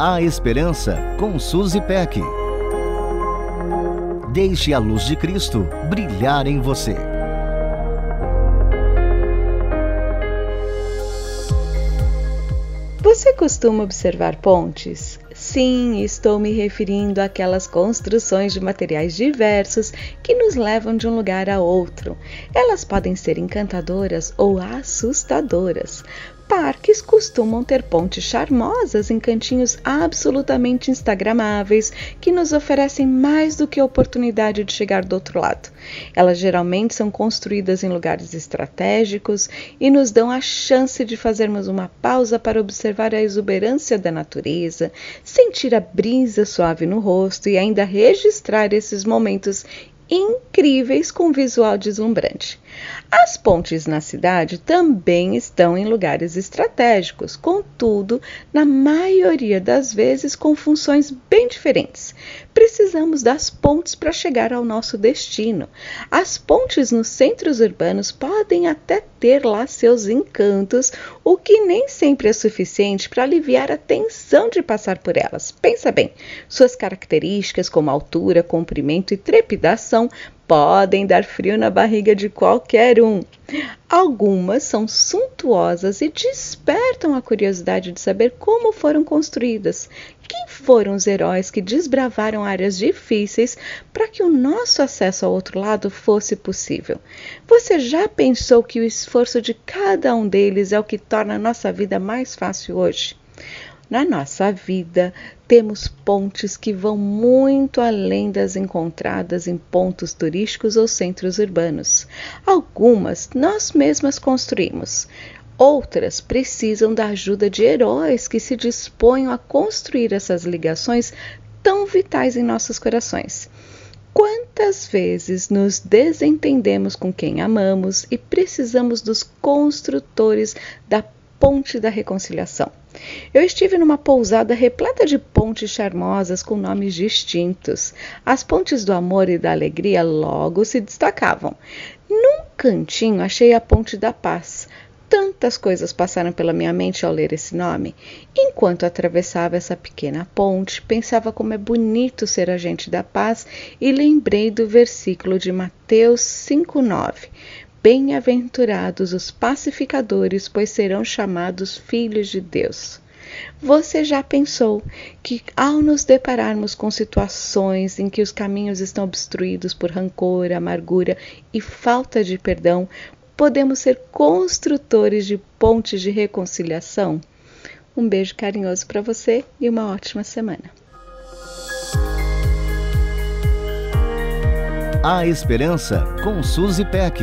A Esperança com Suzy Peck. Deixe a luz de Cristo brilhar em você. Você costuma observar pontes? Sim, estou me referindo àquelas construções de materiais diversos que nos levam de um lugar a outro. Elas podem ser encantadoras ou assustadoras. Parques costumam ter pontes charmosas em cantinhos absolutamente instagramáveis que nos oferecem mais do que a oportunidade de chegar do outro lado. Elas geralmente são construídas em lugares estratégicos e nos dão a chance de fazermos uma pausa para observar a exuberância da natureza, sentir a brisa suave no rosto e ainda registrar esses momentos incríveis com visual deslumbrante. As pontes na cidade também estão em lugares estratégicos, contudo, na maioria das vezes com funções bem diferentes. Precisamos das pontes para chegar ao nosso destino. As pontes nos centros urbanos podem até ter lá seus encantos, o que nem sempre é suficiente para aliviar a tensão de passar por elas. Pensa bem, suas características como altura, comprimento e trepidação podem dar frio na barriga de qualquer um. Algumas são suntuosas e despertam a curiosidade de saber como foram construídas. Quem foram os heróis que desbravaram áreas difíceis para que o nosso acesso ao outro lado fosse possível? Você já pensou que o esforço de cada um deles é o que torna a nossa vida mais fácil hoje? Na nossa vida, temos pontes que vão muito além das encontradas em pontos turísticos ou centros urbanos. Algumas nós mesmas construímos. Outras precisam da ajuda de heróis que se dispõem a construir essas ligações tão vitais em nossos corações. Quantas vezes nos desentendemos com quem amamos e precisamos dos construtores da ponte da reconciliação? Eu estive numa pousada repleta de pontes charmosas com nomes distintos. As pontes do amor e da alegria logo se destacavam. Num cantinho achei a ponte da paz. Tantas coisas passaram pela minha mente ao ler esse nome. Enquanto atravessava essa pequena ponte, pensava como é bonito ser agente da paz e lembrei do versículo de Mateus 5,9. Bem-aventurados os pacificadores, pois serão chamados filhos de Deus. Você já pensou que, ao nos depararmos com situações em que os caminhos estão obstruídos por rancor, amargura e falta de perdão, podemos ser construtores de pontes de reconciliação? Um beijo carinhoso para você e uma ótima semana. A Esperança com Suzy Peck.